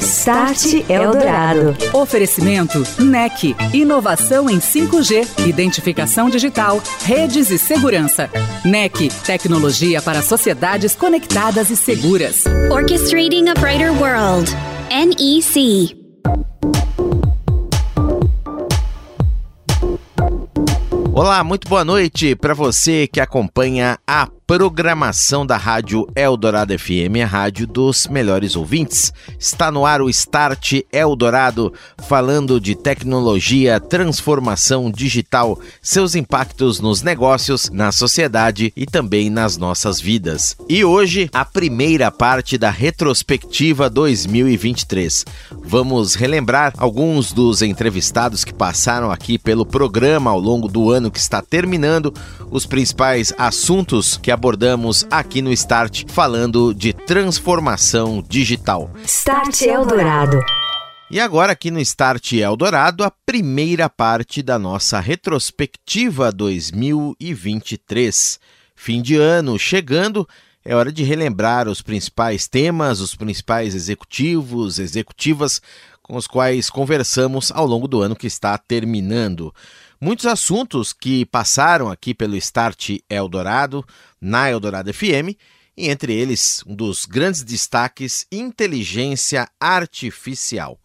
Start Eldorado. Oferecimento NEC. Inovação em 5G, identificação digital, redes e segurança. NEC. Tecnologia para sociedades conectadas e seguras. Orchestrating a Brighter World. NEC. Olá, muito boa noite para você que acompanha a programação da Rádio Eldorado FM, a rádio dos melhores ouvintes. Está no ar o Start Eldorado, falando de tecnologia, transformação digital, seus impactos nos negócios, na sociedade e também nas nossas vidas. E hoje, a primeira parte da retrospectiva 2023. Vamos relembrar alguns dos entrevistados que passaram aqui pelo programa ao longo do ano que está terminando, os principais assuntos que abordamos aqui no Start, falando de transformação digital. Start Eldorado. E agora, aqui no Start Eldorado, a primeira parte da nossa retrospectiva 2023. Fim de ano chegando, é hora de relembrar os principais temas, os principais executivos, executivas com os quais conversamos ao longo do ano que está terminando. Muitos assuntos que passaram aqui pelo Start Eldorado, na Eldorado FM, e entre eles, um dos grandes destaques, inteligência artificial.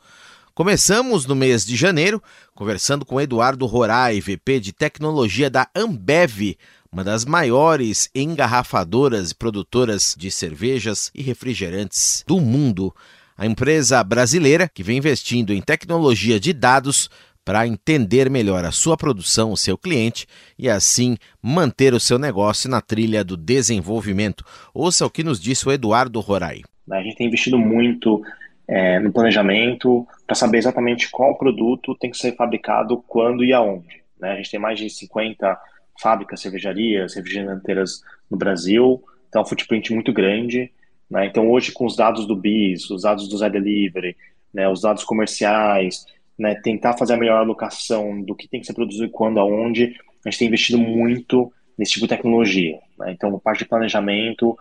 Começamos no mês de janeiro conversando com Eduardo Rorai, VP de tecnologia da Ambev, uma das maiores engarrafadoras e produtoras de cervejas e refrigerantes do mundo. A empresa brasileira que vem investindo em tecnologia de dados para entender melhor a sua produção, o seu cliente e assim manter o seu negócio na trilha do desenvolvimento. Ouça o que nos disse o Eduardo Rorai. A gente tem investido muito é, no planejamento para saber exatamente qual produto tem que ser fabricado, quando e aonde. Né? A gente tem mais de 50 fábricas, cervejarias, refrigeranteiras no Brasil, então é um footprint muito grande. Né? Então hoje com os dados do BIS, os dados do Zé Delivery, né, os dados comerciais, né, tentar fazer a melhor alocação do que tem que ser produzido quando, aonde, a gente tem investido muito nesse tipo de tecnologia. Né? Então, a parte de planejamento,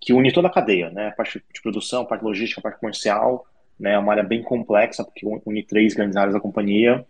que une toda a cadeia, né? a parte de produção, a parte logística, a parte comercial, né? é uma área bem complexa, porque une três grandes áreas da companhia,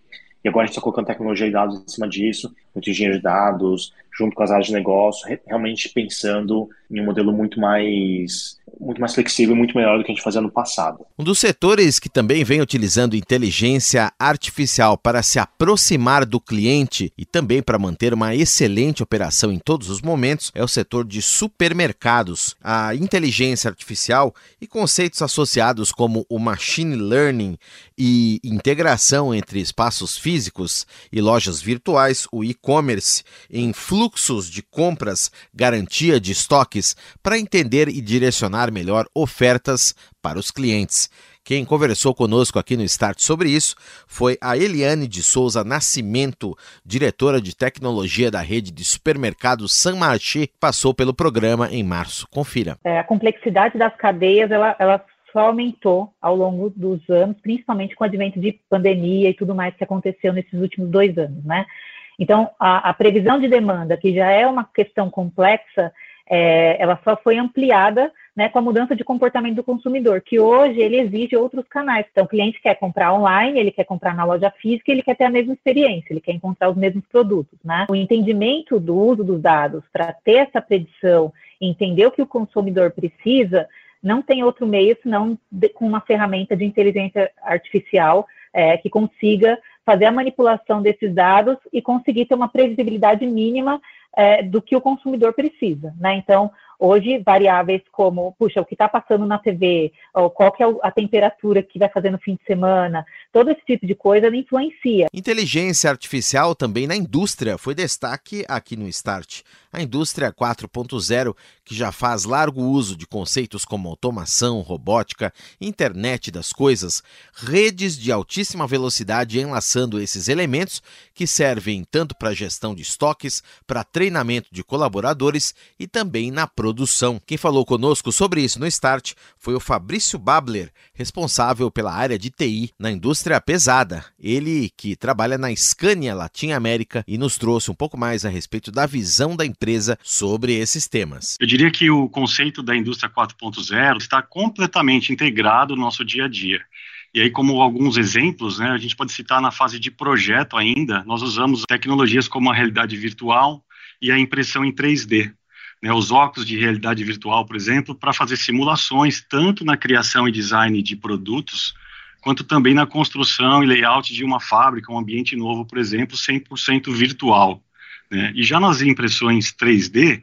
e agora a gente está colocando tecnologia e dados em cima disso, muito engenheiro de dados, junto com as áreas de negócio, realmente pensando em um modelo muito mais muito mais flexível e muito melhor do que a gente fazia no passado. Um dos setores que também vem utilizando inteligência artificial para se aproximar do cliente e também para manter uma excelente operação em todos os momentos é o setor de supermercados. A inteligência artificial e conceitos associados como o machine learning e integração entre espaços físicos e lojas virtuais, o e-commerce, em fluxos de compras, garantia de estoques, para entender e direcionar melhor ofertas para os clientes. Quem conversou conosco aqui no Start sobre isso foi a Eliane de Souza Nascimento, diretora de tecnologia da rede de supermercados San Marché, passou pelo programa em março. Confira. É, a complexidade das cadeias ela, ela só aumentou ao longo dos anos, principalmente com o advento de pandemia e tudo mais que aconteceu nesses últimos dois anos, né? Então, a, a previsão de demanda, que já é uma questão complexa, é, ela só foi ampliada né, com a mudança de comportamento do consumidor, que hoje ele exige outros canais. Então, o cliente quer comprar online, ele quer comprar na loja física, ele quer ter a mesma experiência, ele quer encontrar os mesmos produtos. Né? O entendimento do uso dos dados para ter essa predição, entender o que o consumidor precisa, não tem outro meio senão de, com uma ferramenta de inteligência artificial é, que consiga fazer a manipulação desses dados e conseguir ter uma previsibilidade mínima é, do que o consumidor precisa. Né? Então, Hoje, variáveis como, puxa, o que está passando na TV, ou qual que é a temperatura que vai fazer no fim de semana, todo esse tipo de coisa influencia. Inteligência artificial também na indústria foi destaque aqui no Start. A indústria 4.0, que já faz largo uso de conceitos como automação, robótica, internet das coisas, redes de altíssima velocidade enlaçando esses elementos que servem tanto para gestão de estoques, para treinamento de colaboradores e também na produção produção. Quem falou conosco sobre isso no Start foi o Fabrício Babler, responsável pela área de TI na indústria pesada. Ele que trabalha na Scania Latin América e nos trouxe um pouco mais a respeito da visão da empresa sobre esses temas. Eu diria que o conceito da indústria 4.0 está completamente integrado no nosso dia a dia. E aí, como alguns exemplos, né, a gente pode citar na fase de projeto ainda, nós usamos tecnologias como a realidade virtual e a impressão em 3D. Né, os óculos de realidade virtual, por exemplo, para fazer simulações, tanto na criação e design de produtos, quanto também na construção e layout de uma fábrica, um ambiente novo, por exemplo, 100% virtual. Né? E já nas impressões 3D,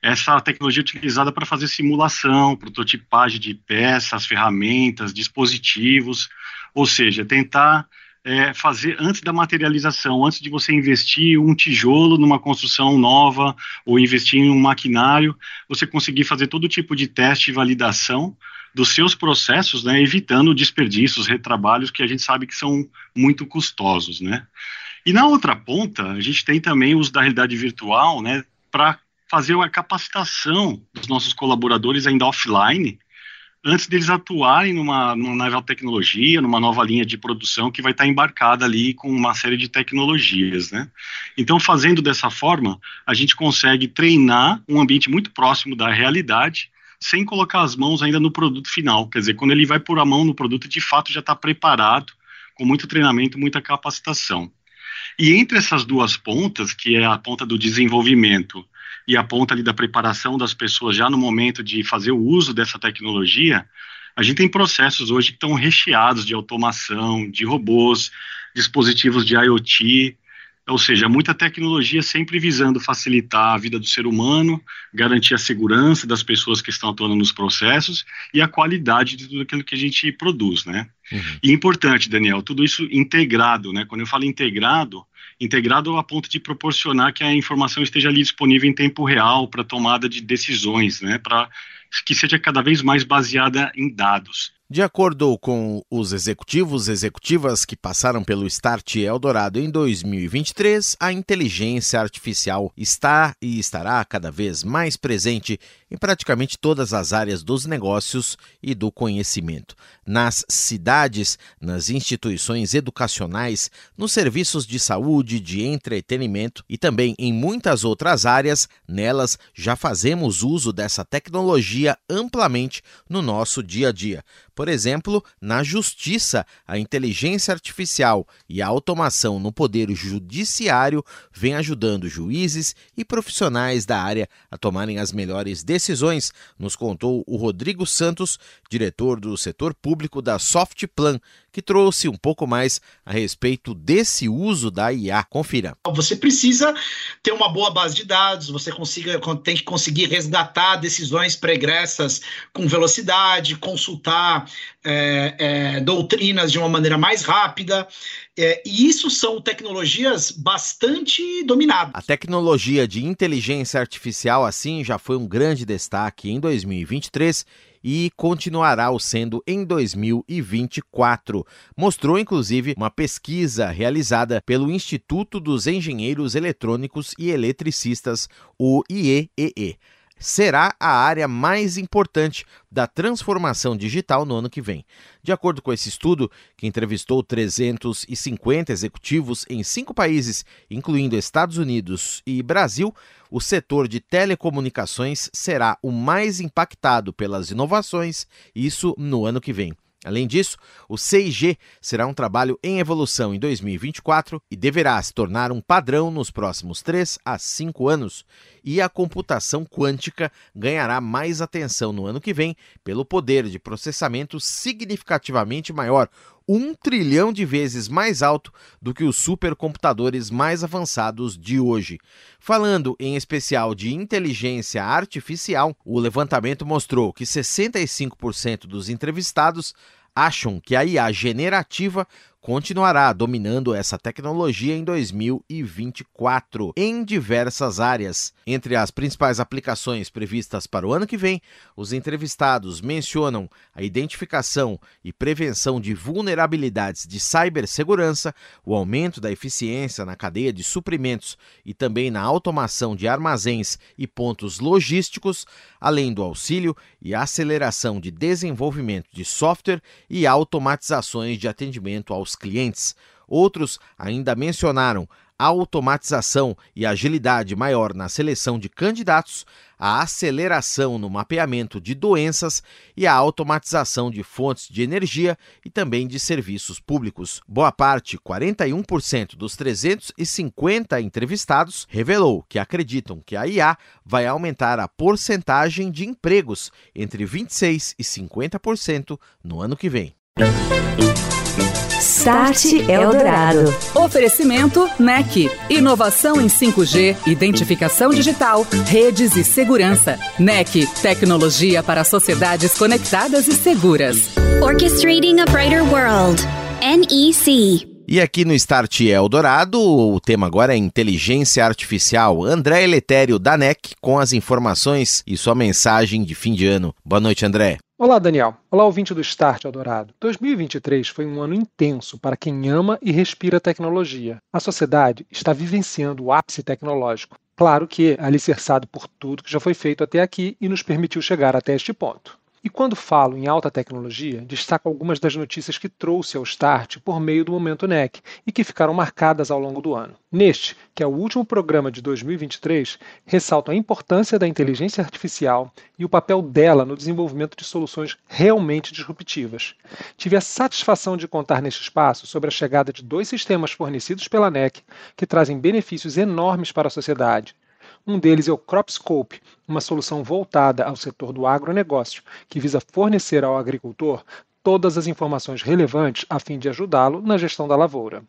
essa tecnologia é utilizada para fazer simulação, prototipagem de peças, ferramentas, dispositivos, ou seja, tentar é, fazer antes da materialização, antes de você investir um tijolo numa construção nova ou investir em um maquinário, você conseguir fazer todo tipo de teste e validação dos seus processos, né, evitando desperdícios, retrabalhos que a gente sabe que são muito custosos, né. E na outra ponta, a gente tem também os da realidade virtual, né, para fazer uma capacitação dos nossos colaboradores ainda offline, antes deles atuarem numa, numa nova tecnologia, numa nova linha de produção que vai estar embarcada ali com uma série de tecnologias, né? Então, fazendo dessa forma, a gente consegue treinar um ambiente muito próximo da realidade, sem colocar as mãos ainda no produto final. Quer dizer, quando ele vai pôr a mão no produto, de fato já está preparado, com muito treinamento, muita capacitação. E entre essas duas pontas, que é a ponta do desenvolvimento e a ponta ali da preparação das pessoas já no momento de fazer o uso dessa tecnologia, a gente tem processos hoje que estão recheados de automação, de robôs, dispositivos de IoT, ou seja, muita tecnologia sempre visando facilitar a vida do ser humano, garantir a segurança das pessoas que estão atuando nos processos e a qualidade de tudo aquilo que a gente produz, né? Uhum. E importante, Daniel, tudo isso integrado, né? Quando eu falo integrado, integrado a ponto de proporcionar que a informação esteja ali disponível em tempo real para tomada de decisões, né, para que seja cada vez mais baseada em dados. De acordo com os executivos e executivas que passaram pelo Start Eldorado em 2023, a inteligência artificial está e estará cada vez mais presente em praticamente todas as áreas dos negócios e do conhecimento. Nas cidades, nas instituições educacionais, nos serviços de saúde, de entretenimento e também em muitas outras áreas, nelas já fazemos uso dessa tecnologia amplamente no nosso dia a dia. Por exemplo, na justiça, a inteligência artificial e a automação no poder judiciário vem ajudando juízes e profissionais da área a tomarem as melhores decisões, nos contou o Rodrigo Santos, diretor do setor público da Softplan, que trouxe um pouco mais a respeito desse uso da IA. Confira. Você precisa ter uma boa base de dados, você consiga, tem que conseguir resgatar decisões pregressas com velocidade, consultar é, é, doutrinas de uma maneira mais rápida. É, e isso são tecnologias bastante dominadas. A tecnologia de inteligência artificial, assim, já foi um grande destaque em 2023 e continuará sendo em 2024. Mostrou inclusive uma pesquisa realizada pelo Instituto dos Engenheiros Eletrônicos e Eletricistas, o IEEE será a área mais importante da transformação digital no ano que vem. De acordo com esse estudo, que entrevistou 350 executivos em cinco países, incluindo Estados Unidos e Brasil, o setor de telecomunicações será o mais impactado pelas inovações, isso no ano que vem. Além disso, o 6G será um trabalho em evolução em 2024 e deverá se tornar um padrão nos próximos 3 a 5 anos. E a computação quântica ganhará mais atenção no ano que vem pelo poder de processamento significativamente maior, um trilhão de vezes mais alto do que os supercomputadores mais avançados de hoje. Falando em especial de inteligência artificial, o levantamento mostrou que 65% dos entrevistados acham que a IA generativa continuará dominando essa tecnologia em 2024 em diversas áreas. Entre as principais aplicações previstas para o ano que vem, os entrevistados mencionam a identificação e prevenção de vulnerabilidades de cibersegurança, o aumento da eficiência na cadeia de suprimentos e também na automação de armazéns e pontos logísticos, além do auxílio e aceleração de desenvolvimento de software e automatizações de atendimento aos clientes. Outros ainda mencionaram a automatização e agilidade maior na seleção de candidatos, a aceleração no mapeamento de doenças e a automatização de fontes de energia e também de serviços públicos. Boa parte, 41% dos 350 entrevistados, revelou que acreditam que a IA vai aumentar a porcentagem de empregos entre 26% e 50% no ano que vem. Start Eldorado. Oferecimento NEC. Inovação em 5G, identificação digital, redes e segurança. NEC. Tecnologia para sociedades conectadas e seguras. Orchestrating a Brighter World. NEC. E aqui no Start Eldorado, o tema agora é inteligência artificial. André Eletério da NEC com as informações e sua mensagem de fim de ano. Boa noite, André. Olá, Daniel. Olá, ouvinte do Start Eldorado. 2023 foi um ano intenso para quem ama e respira tecnologia. A sociedade está vivenciando o ápice tecnológico. Claro que alicerçado por tudo que já foi feito até aqui e nos permitiu chegar até este ponto. E quando falo em alta tecnologia, destaco algumas das notícias que trouxe ao Start por meio do Momento NEC e que ficaram marcadas ao longo do ano. Neste, que é o último programa de 2023, ressalto a importância da inteligência artificial e o papel dela no desenvolvimento de soluções realmente disruptivas. Tive a satisfação de contar neste espaço sobre a chegada de dois sistemas fornecidos pela NEC que trazem benefícios enormes para a sociedade um deles é o CropScope, uma solução voltada ao setor do agronegócio, que visa fornecer ao agricultor todas as informações relevantes a fim de ajudá-lo na gestão da lavoura.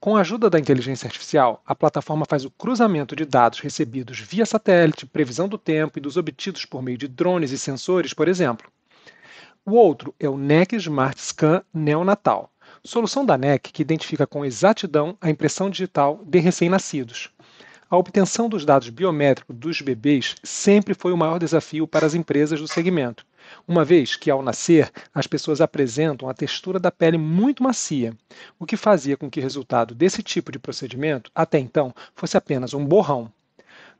Com a ajuda da inteligência artificial, a plataforma faz o cruzamento de dados recebidos via satélite, previsão do tempo e dos obtidos por meio de drones e sensores, por exemplo. O outro é o NEC Smart Scan neonatal, solução da NEC que identifica com exatidão a impressão digital de recém-nascidos. A obtenção dos dados biométricos dos bebês sempre foi o maior desafio para as empresas do segmento, uma vez que, ao nascer, as pessoas apresentam a textura da pele muito macia, o que fazia com que o resultado desse tipo de procedimento, até então, fosse apenas um borrão.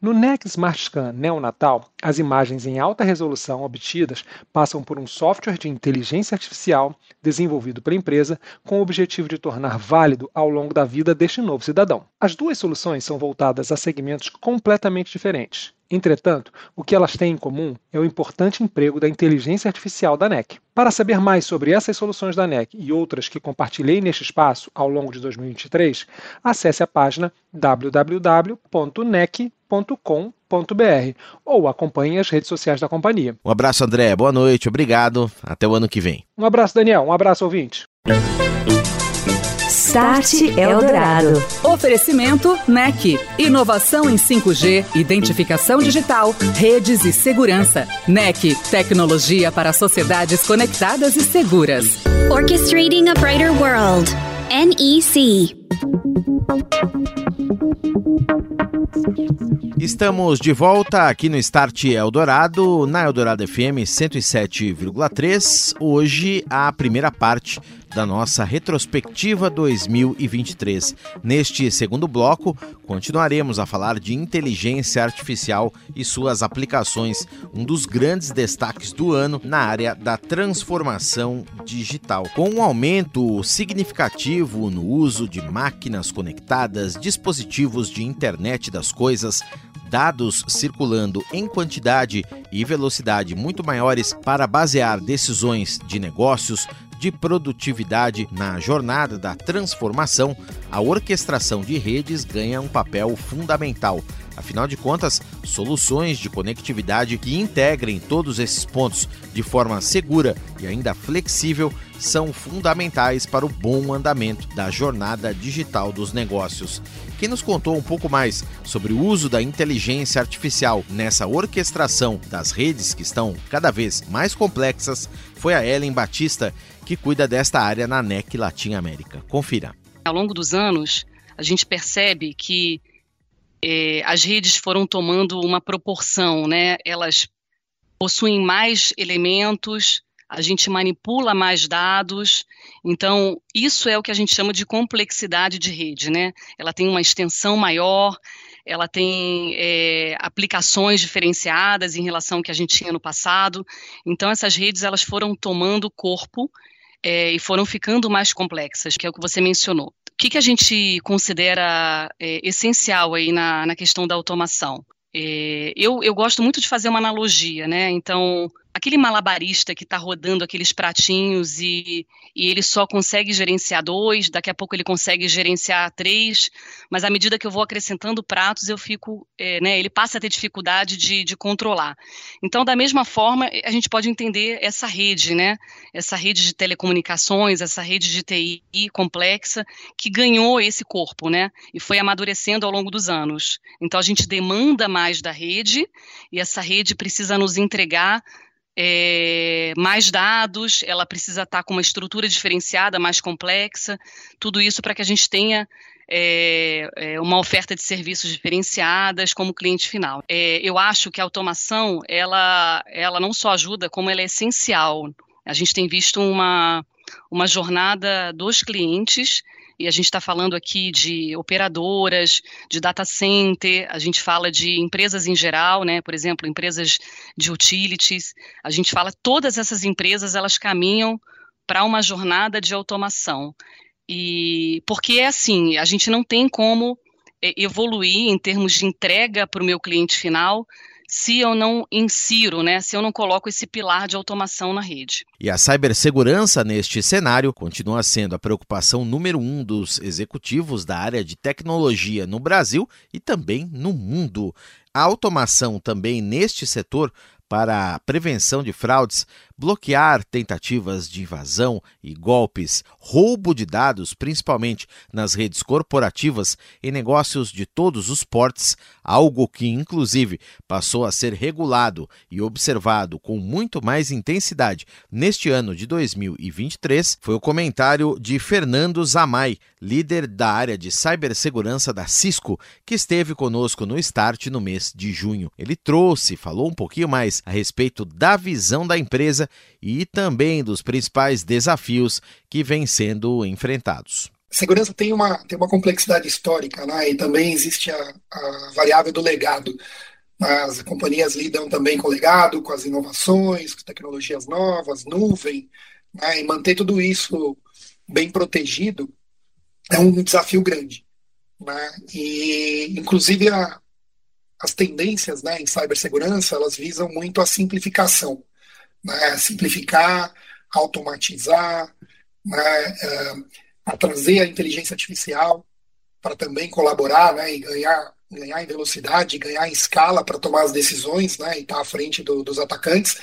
No NEC Smart Scan neonatal, as imagens em alta resolução obtidas passam por um software de inteligência artificial desenvolvido pela empresa com o objetivo de tornar válido ao longo da vida deste novo cidadão. As duas soluções são voltadas a segmentos completamente diferentes. Entretanto, o que elas têm em comum é o importante emprego da inteligência artificial da NEC. Para saber mais sobre essas soluções da NEC e outras que compartilhei neste espaço ao longo de 2023, acesse a página www.nec.com.br ou acompanhe as redes sociais da companhia. Um abraço, André. Boa noite. Obrigado. Até o ano que vem. Um abraço, Daniel. Um abraço, ouvinte. Start Eldorado. Oferecimento NEC. Inovação em 5G, identificação digital, redes e segurança. NEC. Tecnologia para sociedades conectadas e seguras. Orchestrating a Brighter World. NEC. Estamos de volta aqui no Start Eldorado, na Eldorado FM 107,3. Hoje, a primeira parte da nossa retrospectiva 2023. Neste segundo bloco, continuaremos a falar de inteligência artificial e suas aplicações, um dos grandes destaques do ano na área da transformação digital. Com um aumento significativo no uso de máquinas conectadas, dispositivos de internet das coisas, dados circulando em quantidade e velocidade muito maiores para basear decisões de negócios, de produtividade na jornada da transformação, a orquestração de redes ganha um papel fundamental. Afinal de contas, soluções de conectividade que integrem todos esses pontos de forma segura e ainda flexível são fundamentais para o bom andamento da jornada digital dos negócios. Quem nos contou um pouco mais sobre o uso da inteligência artificial nessa orquestração das redes que estão cada vez mais complexas foi a Ellen Batista, que cuida desta área na NEC Latim América. Confira. Ao longo dos anos, a gente percebe que eh, as redes foram tomando uma proporção, né? Elas possuem mais elementos, a gente manipula mais dados. Então, isso é o que a gente chama de complexidade de rede, né? Ela tem uma extensão maior, ela tem é, aplicações diferenciadas em relação ao que a gente tinha no passado. Então, essas redes elas foram tomando corpo é, e foram ficando mais complexas, que é o que você mencionou. Que, que a gente considera é, essencial aí na, na questão da automação? É, eu, eu gosto muito de fazer uma analogia, né? Então, aquele malabarista que está rodando aqueles pratinhos e, e ele só consegue gerenciar dois, daqui a pouco ele consegue gerenciar três, mas à medida que eu vou acrescentando pratos, eu fico, é, né, ele passa a ter dificuldade de, de controlar. Então, da mesma forma, a gente pode entender essa rede, né, essa rede de telecomunicações, essa rede de TI complexa, que ganhou esse corpo, né, e foi amadurecendo ao longo dos anos. Então, a gente demanda mais da rede, e essa rede precisa nos entregar é, mais dados, ela precisa estar com uma estrutura diferenciada, mais complexa, tudo isso para que a gente tenha é, é, uma oferta de serviços diferenciadas como cliente final. Eu acho que a automação, ela, ela não só ajuda, como ela é essencial. A gente tem visto uma, uma jornada dos clientes e a gente está falando aqui de operadoras, de data center, a gente fala de empresas em geral, né? Por exemplo, empresas de utilities. A gente fala todas essas empresas elas caminham para uma jornada de automação. E porque é assim, a gente não tem como é, evoluir em termos de entrega para o meu cliente final se eu não insiro, né, se eu não coloco esse pilar de automação na rede. E a cibersegurança neste cenário continua sendo a preocupação número um dos executivos da área de tecnologia no Brasil e também no mundo. A automação também neste setor para a prevenção de fraudes, bloquear tentativas de invasão e golpes, roubo de dados, principalmente nas redes corporativas e negócios de todos os portes, algo que inclusive passou a ser regulado e observado com muito mais intensidade neste ano de 2023, foi o comentário de Fernando Zamay, líder da área de cibersegurança da Cisco, que esteve conosco no Start no mês de junho. Ele trouxe, falou um pouquinho mais a respeito da visão da empresa e também dos principais desafios que vêm sendo enfrentados. Segurança tem uma, tem uma complexidade histórica, né? e também existe a, a variável do legado. As companhias lidam também com o legado, com as inovações, com tecnologias novas, nuvem, né? e manter tudo isso bem protegido é um desafio grande. Né? E, inclusive, a, as tendências né, em cibersegurança, elas visam muito a simplificação, né, simplificar, automatizar, né, é, a trazer a inteligência artificial para também colaborar né, e ganhar, ganhar em velocidade, ganhar em escala para tomar as decisões né, e estar tá à frente do, dos atacantes.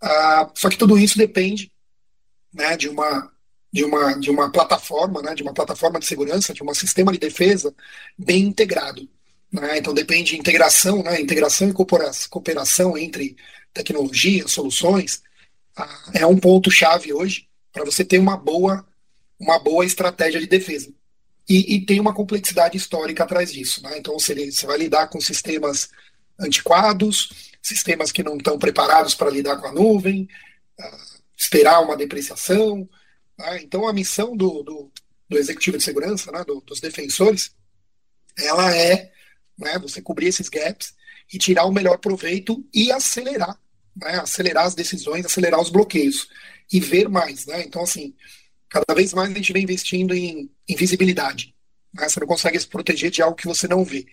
Uh, só que tudo isso depende né, de uma de uma de uma plataforma, né, de uma plataforma de segurança, de um sistema de defesa bem integrado. Né? Então depende de integração, né? integração e cooperação entre tecnologia, soluções, ah, é um ponto chave hoje para você ter uma boa, uma boa estratégia de defesa. E, e tem uma complexidade histórica atrás disso. Né? Então você, você vai lidar com sistemas antiquados, sistemas que não estão preparados para lidar com a nuvem, uh, esperar uma depreciação. Né? Então a missão do, do, do executivo de segurança, né? do, dos defensores, ela é né, você cobrir esses gaps e tirar o melhor proveito e acelerar, né, acelerar as decisões, acelerar os bloqueios e ver mais, né? Então assim, cada vez mais a gente vem investindo em, visibilidade. Né? Você não consegue se proteger de algo que você não vê.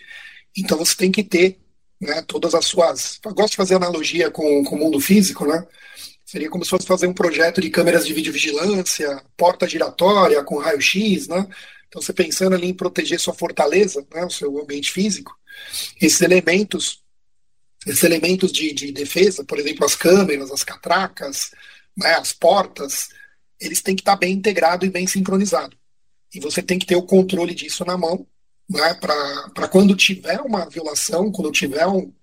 Então você tem que ter né, todas as suas. Eu gosto de fazer analogia com, com o mundo físico, né? Seria como se fosse fazer um projeto de câmeras de videovigilância, porta giratória com raio-x, né? Então, você pensando ali em proteger sua fortaleza, né, o seu ambiente físico, Esses elementos, esses elementos de, de defesa, por exemplo, as câmeras, as catracas, né, as portas, eles têm que estar bem integrados e bem sincronizados. E você tem que ter o controle disso na mão, né, para quando tiver uma violação, quando tiver um, uh,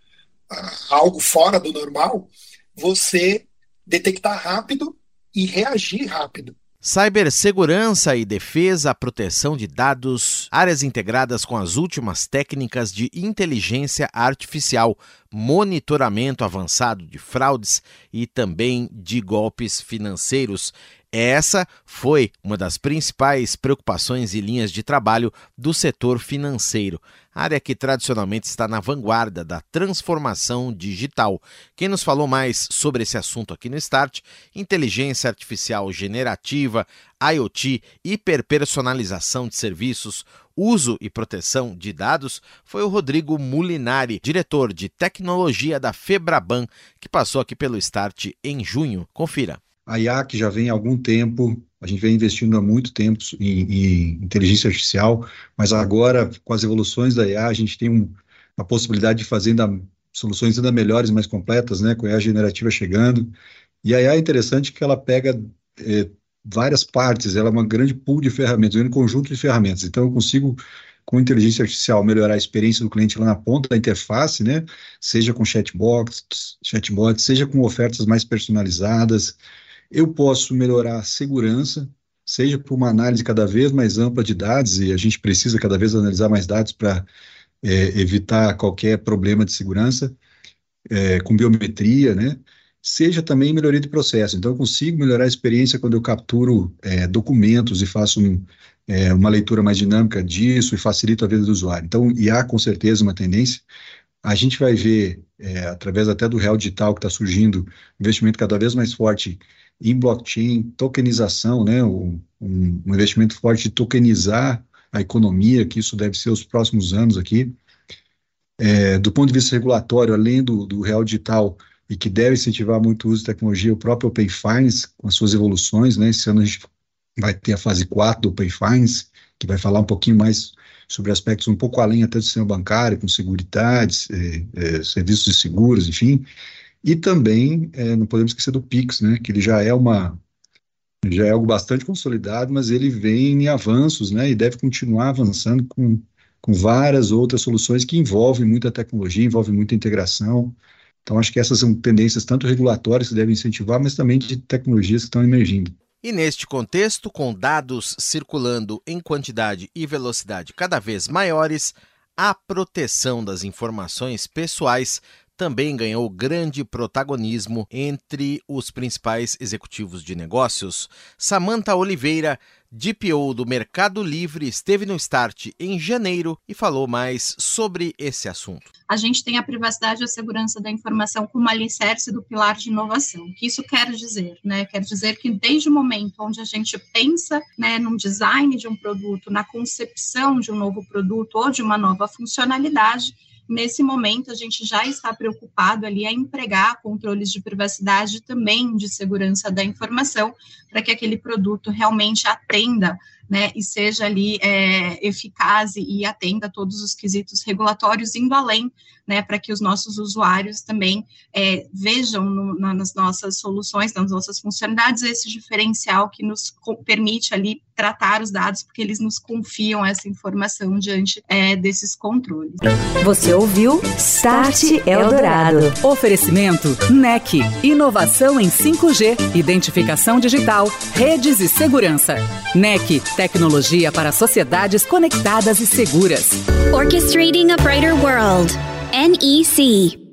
algo fora do normal, você detectar rápido e reagir rápido. Cibersegurança e defesa, proteção de dados, áreas integradas com as últimas técnicas de inteligência artificial, monitoramento avançado de fraudes e também de golpes financeiros. Essa foi uma das principais preocupações e linhas de trabalho do setor financeiro, área que tradicionalmente está na vanguarda da transformação digital. Quem nos falou mais sobre esse assunto aqui no Start, inteligência artificial generativa, IoT, hiperpersonalização de serviços, uso e proteção de dados, foi o Rodrigo Mulinari, diretor de tecnologia da Febraban, que passou aqui pelo Start em junho. Confira. A IAC já vem há algum tempo, a gente vem investindo há muito tempo em, em inteligência artificial, mas agora, com as evoluções da IA, a gente tem um, a possibilidade de fazer ainda, soluções ainda melhores, mais completas, né, com a IA generativa chegando. E a IA é interessante que ela pega é, várias partes, ela é uma grande pool de ferramentas, um conjunto de ferramentas. Então, eu consigo com inteligência artificial melhorar a experiência do cliente lá na ponta da interface, né? Seja com chatbots, chatbots, seja com ofertas mais personalizadas, eu posso melhorar a segurança, seja por uma análise cada vez mais ampla de dados, e a gente precisa cada vez analisar mais dados para é, evitar qualquer problema de segurança, é, com biometria, né? Seja também melhoria de processo. Então, eu consigo melhorar a experiência quando eu capturo é, documentos e faço um, é, uma leitura mais dinâmica disso e facilito a vida do usuário. Então, e há com certeza uma tendência. A gente vai ver, é, através até do real digital que está surgindo, investimento cada vez mais forte em blockchain, tokenização, né, um, um, investimento forte de tokenizar a economia, que isso deve ser os próximos anos aqui. É, do ponto de vista regulatório, além do, do real digital, e que deve incentivar muito o uso de tecnologia, o próprio Open Finance, com as suas evoluções, né, esse ano a gente vai ter a fase 4 do Open Finance, que vai falar um pouquinho mais sobre aspectos um pouco além até do sistema bancário, com seguridades, é, é, serviços de seguros, enfim, e também, é, não podemos esquecer do Pix, né, que ele já é uma já é algo bastante consolidado, mas ele vem em avanços, né, e deve continuar avançando com, com várias outras soluções que envolvem muita tecnologia, envolvem muita integração. Então, acho que essas são tendências tanto regulatórias que devem incentivar, mas também de tecnologias que estão emergindo. E neste contexto, com dados circulando em quantidade e velocidade cada vez maiores, a proteção das informações pessoais também ganhou grande protagonismo entre os principais executivos de negócios. Samantha Oliveira, DPO do Mercado Livre, esteve no Start em janeiro e falou mais sobre esse assunto. A gente tem a privacidade e a segurança da informação como alicerce do pilar de inovação. O que isso quer dizer? Né? Quer dizer que desde o momento onde a gente pensa né, no design de um produto, na concepção de um novo produto ou de uma nova funcionalidade, Nesse momento, a gente já está preocupado ali a empregar controles de privacidade também de segurança da informação, para que aquele produto realmente atenda né, e seja ali é, eficaz e atenda a todos os quesitos regulatórios, indo além, né, para que os nossos usuários também é, vejam no, nas nossas soluções, nas nossas funcionalidades, esse diferencial que nos permite ali tratar os dados, porque eles nos confiam essa informação diante é, desses controles. Você ouviu Start Eldorado. Oferecimento NEC, inovação em 5G, identificação digital, redes e segurança. NEC, tecnologia para sociedades conectadas e seguras. Orchestrating a Brighter World. NEC.